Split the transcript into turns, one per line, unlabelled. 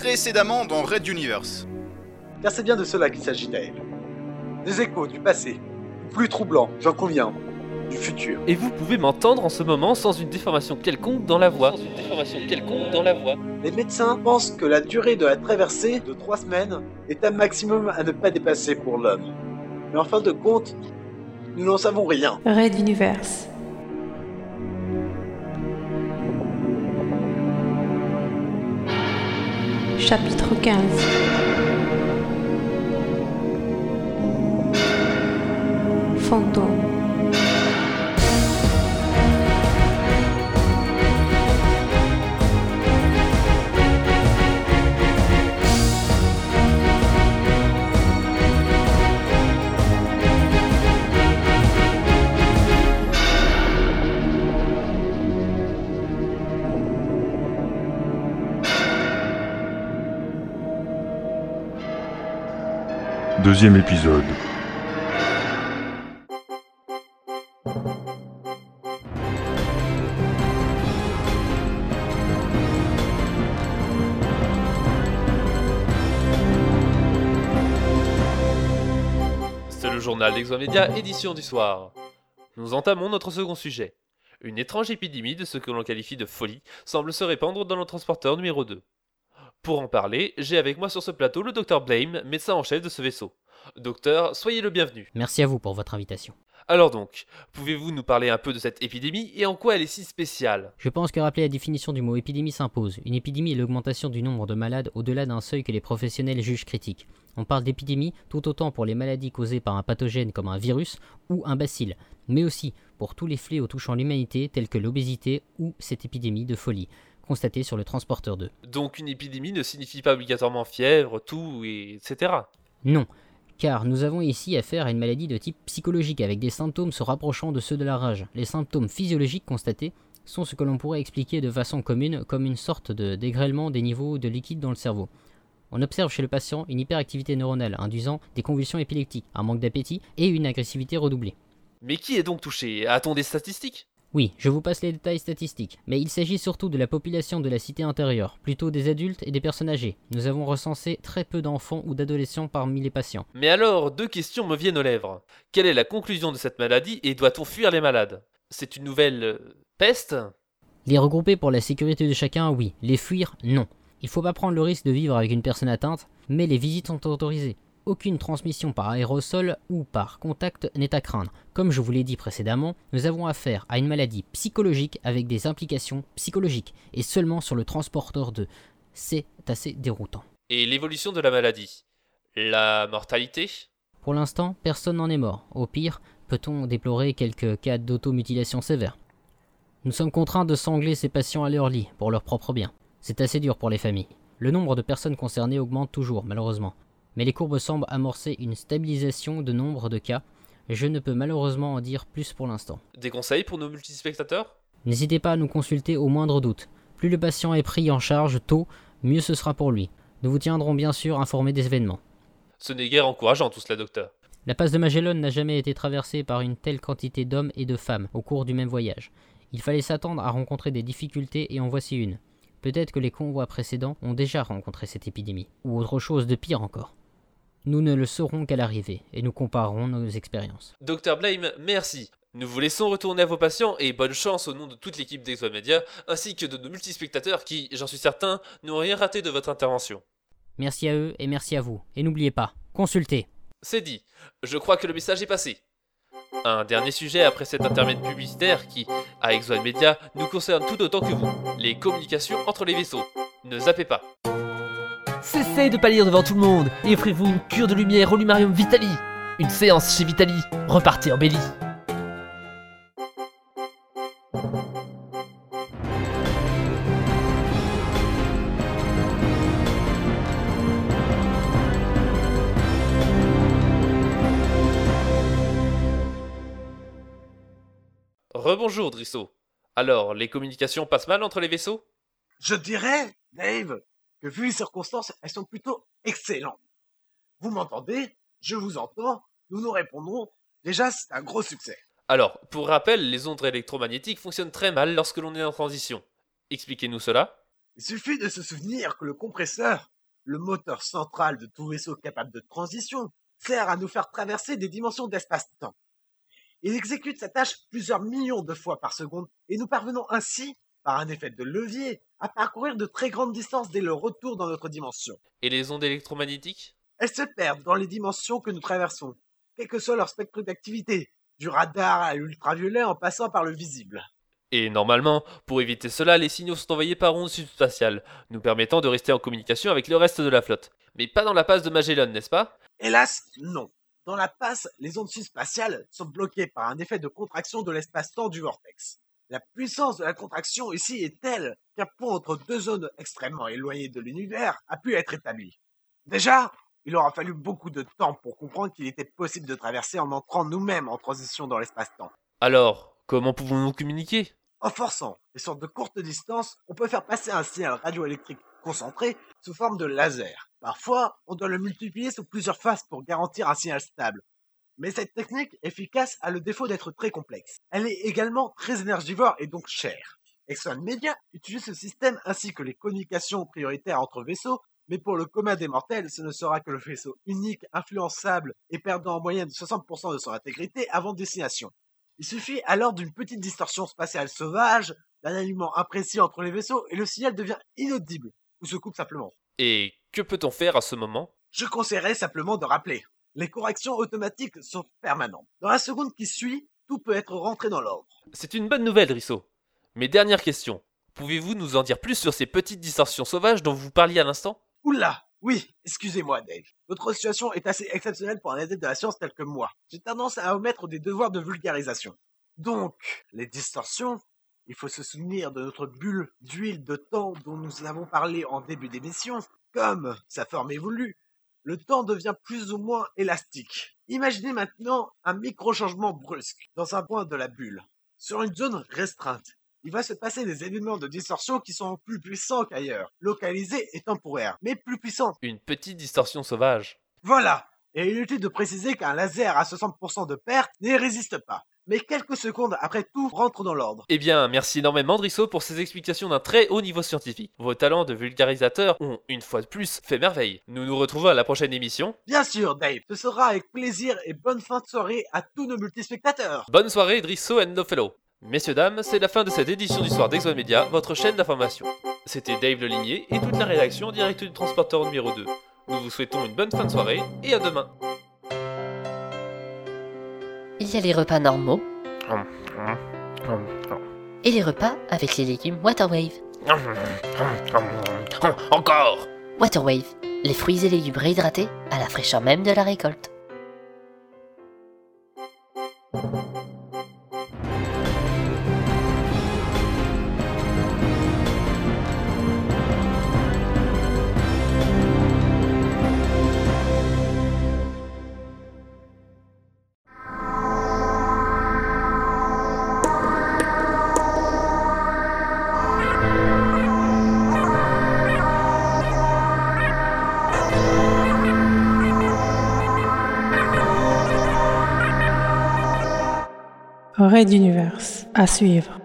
précédemment dans Red Universe.
Car c'est bien de cela qu'il s'agit, Dave. Des échos du passé, plus troublants, j'en conviens, du futur.
Et vous pouvez m'entendre en ce moment sans une déformation quelconque dans la voix. Sans une déformation quelconque dans la voix.
Les médecins pensent que la durée de la traversée de trois semaines est un maximum à ne pas dépasser pour l'homme. Mais en fin de compte, nous n'en savons rien.
Red Universe. Chapitre 15 Fantôme
Deuxième épisode.
C'est le journal d'Exomédia, édition du soir. Nous entamons notre second sujet. Une étrange épidémie de ce que l'on qualifie de folie semble se répandre dans le transporteur numéro 2. Pour en parler, j'ai avec moi sur ce plateau le docteur Blame, médecin en chef de ce vaisseau. Docteur, soyez le bienvenu.
Merci à vous pour votre invitation.
Alors donc, pouvez-vous nous parler un peu de cette épidémie et en quoi elle est si spéciale?
Je pense que rappeler la définition du mot épidémie s'impose. Une épidémie est l'augmentation du nombre de malades au-delà d'un seuil que les professionnels jugent critique. On parle d'épidémie tout autant pour les maladies causées par un pathogène comme un virus ou un bacille, mais aussi pour tous les fléaux touchant l'humanité tels que l'obésité ou cette épidémie de folie constatée sur le transporteur 2.
Donc une épidémie ne signifie pas obligatoirement fièvre, toux, et etc.
Non, car nous avons ici affaire à une maladie de type psychologique avec des symptômes se rapprochant de ceux de la rage. Les symptômes physiologiques constatés sont ce que l'on pourrait expliquer de façon commune comme une sorte de dégrêlement des niveaux de liquide dans le cerveau. On observe chez le patient une hyperactivité neuronale induisant des convulsions épileptiques, un manque d'appétit et une agressivité redoublée.
Mais qui est donc touché? A-t-on des statistiques?
Oui, je vous passe les détails statistiques, mais il s'agit surtout de la population de la cité intérieure, plutôt des adultes et des personnes âgées. Nous avons recensé très peu d'enfants ou d'adolescents parmi les patients.
Mais alors, deux questions me viennent aux lèvres. Quelle est la conclusion de cette maladie et doit-on fuir les malades? C'est une nouvelle... euh, peste?
Les regrouper pour la sécurité de chacun, oui. Les fuir, non. Il faut pas prendre le risque de vivre avec une personne atteinte, mais les visites sont autorisées. Aucune transmission par aérosol ou par contact n'est à craindre. Comme je vous l'ai dit précédemment, nous avons affaire à une maladie psychologique avec des implications psychologiques, et seulement sur le transporteur 2. C'est assez déroutant.
Et l'évolution de la maladie? La mortalité?
Pour l'instant, personne n'en est mort. Au pire, peut-on déplorer quelques cas d'automutilation sévères. Nous sommes contraints de sangler ces patients à leur lit, pour leur propre bien. C'est assez dur pour les familles. Le nombre de personnes concernées augmente toujours, malheureusement. Mais les courbes semblent amorcer une stabilisation de nombre de cas. Je ne peux malheureusement en dire plus pour l'instant.
Des conseils pour nos multispectateurs?
N'hésitez pas à nous consulter au moindre doute. Plus le patient est pris en charge tôt, mieux ce sera pour lui. Nous vous tiendrons bien sûr informés des événements.
Ce n'est guère encourageant tout cela, docteur.
La passe de Magellan n'a jamais été traversée par une telle quantité d'hommes et de femmes au cours du même voyage. Il fallait s'attendre à rencontrer des difficultés et en voici une. Peut-être que les convois précédents ont déjà rencontré cette épidémie, ou autre chose de pire encore. Nous ne le saurons qu'à l'arrivée, et nous comparerons nos expériences.
Docteur Blame, merci. Nous vous laissons retourner à vos patients et bonne chance au nom de toute l'équipe d'Exomedia, ainsi que de nos multispectateurs qui, j'en suis certain, n'ont rien raté de votre intervention.
Merci à eux et merci à vous. Et n'oubliez pas, consultez.
C'est dit. Je crois que le message est passé. Un dernier sujet après cet intermède publicitaire qui, à Exoal Media, nous concerne tout autant que vous. Les communications entre les vaisseaux. Ne zappez pas.
Cessez de pâlir devant tout le monde et offrez-vous une cure de lumière au Lumarium Vitali. Une séance chez Vitali. Repartez embelli.
Rebonjour, Drisso. Alors, les communications passent mal entre les vaisseaux?
Je dirais, Dave, que vu les circonstances, elles sont plutôt excellentes. Vous m'entendez? Je vous entends. Nous nous répondrons. Déjà, c'est un gros succès.
Alors, pour rappel, les ondes électromagnétiques fonctionnent très mal lorsque l'on est en transition. Expliquez-nous cela.
Il suffit de se souvenir que le compresseur, le moteur central de tout vaisseau capable de transition, sert à nous faire traverser des dimensions d'espace-temps. Il exécute sa tâche plusieurs millions de fois par seconde et nous parvenons ainsi, par un effet de levier, à parcourir de très grandes distances dès le retour dans notre dimension.
Et les ondes électromagnétiques?
Elles se perdent dans les dimensions que nous traversons, quel que soit leur spectre d'activité, du radar à l'ultraviolet en passant par le visible.
Et normalement, pour éviter cela, les signaux sont envoyés par ondes subspatiales, nous permettant de rester en communication avec le reste de la flotte. Mais pas dans la passe de Magellan, n'est-ce pas?
Hélas, non. Dans la passe, les ondes subspatiales sont bloquées par un effet de contraction de l'espace-temps du vortex. La puissance de la contraction ici est telle qu'un pont entre deux zones extrêmement éloignées de l'univers a pu être établi. Déjà, il aura fallu beaucoup de temps pour comprendre qu'il était possible de traverser en entrant nous-mêmes en transition dans l'espace-temps.
Alors, comment pouvons-nous communiquer?
En forçant et sur de courtes distances, on peut faire passer un signal radioélectrique concentré sous forme de laser. Parfois, on doit le multiplier sous plusieurs faces pour garantir un signal stable. Mais cette technique efficace a le défaut d'être très complexe. Elle est également très énergivore et donc chère. Exxon Media utilise ce système ainsi que les communications prioritaires entre vaisseaux, mais pour le commun des mortels, ce ne sera que le vaisseau unique, influençable et perdant en moyenne 60% de son intégrité avant destination. Il suffit alors d'une petite distorsion spatiale sauvage, d'un alignement imprécis entre les vaisseaux et le signal devient inaudible ou se coupe simplement.
Et que peut-on faire à ce moment?
Je conseillerais simplement de rappeler. Les corrections automatiques sont permanentes. Dans la seconde qui suit, tout peut être rentré dans l'ordre.
C'est une bonne nouvelle, Risso. Mais dernière question. Pouvez-vous nous en dire plus sur ces petites distorsions sauvages dont vous parliez à l'instant?
Oula Oui, excusez-moi Dave. Votre situation est assez exceptionnelle pour un adepte de la science tel que moi. J'ai tendance à omettre des devoirs de vulgarisation. Donc, les distorsions, il faut se souvenir de notre bulle d'huile de temps dont nous avons parlé en début d'émission. Comme sa forme évolue, le temps devient plus ou moins élastique. Imaginez maintenant un micro-changement brusque dans un point de la bulle, sur une zone restreinte. Il va se passer des événements de distorsion qui sont plus puissants qu'ailleurs, localisés et temporaires, mais plus puissants.
Une petite distorsion sauvage.
Voilà Et inutile de préciser qu'un laser à 60% de perte n'y résiste pas. Mais quelques secondes après tout rentre dans l'ordre.
Eh bien, merci énormément Drisso pour ces explications d'un très haut niveau scientifique. Vos talents de vulgarisateur ont, une fois de plus, fait merveille. Nous nous retrouvons à la prochaine émission.
Bien sûr, Dave, ce sera avec plaisir et bonne fin de soirée à tous nos multispectateurs.
Bonne soirée Drisso and no fellow. Messieurs, dames, c'est la fin de cette édition du Soir d'Exo Media, votre chaîne d'information. C'était Dave Lelimier et toute la rédaction en direct du transporteur numéro 2. Nous vous souhaitons une bonne fin de soirée et à demain.
Il y a les repas normaux. Et les repas avec les légumes Waterwave.
Encore!
Waterwave, les fruits et légumes réhydratés à la fraîcheur même de la récolte.
Raid d'univers à suivre.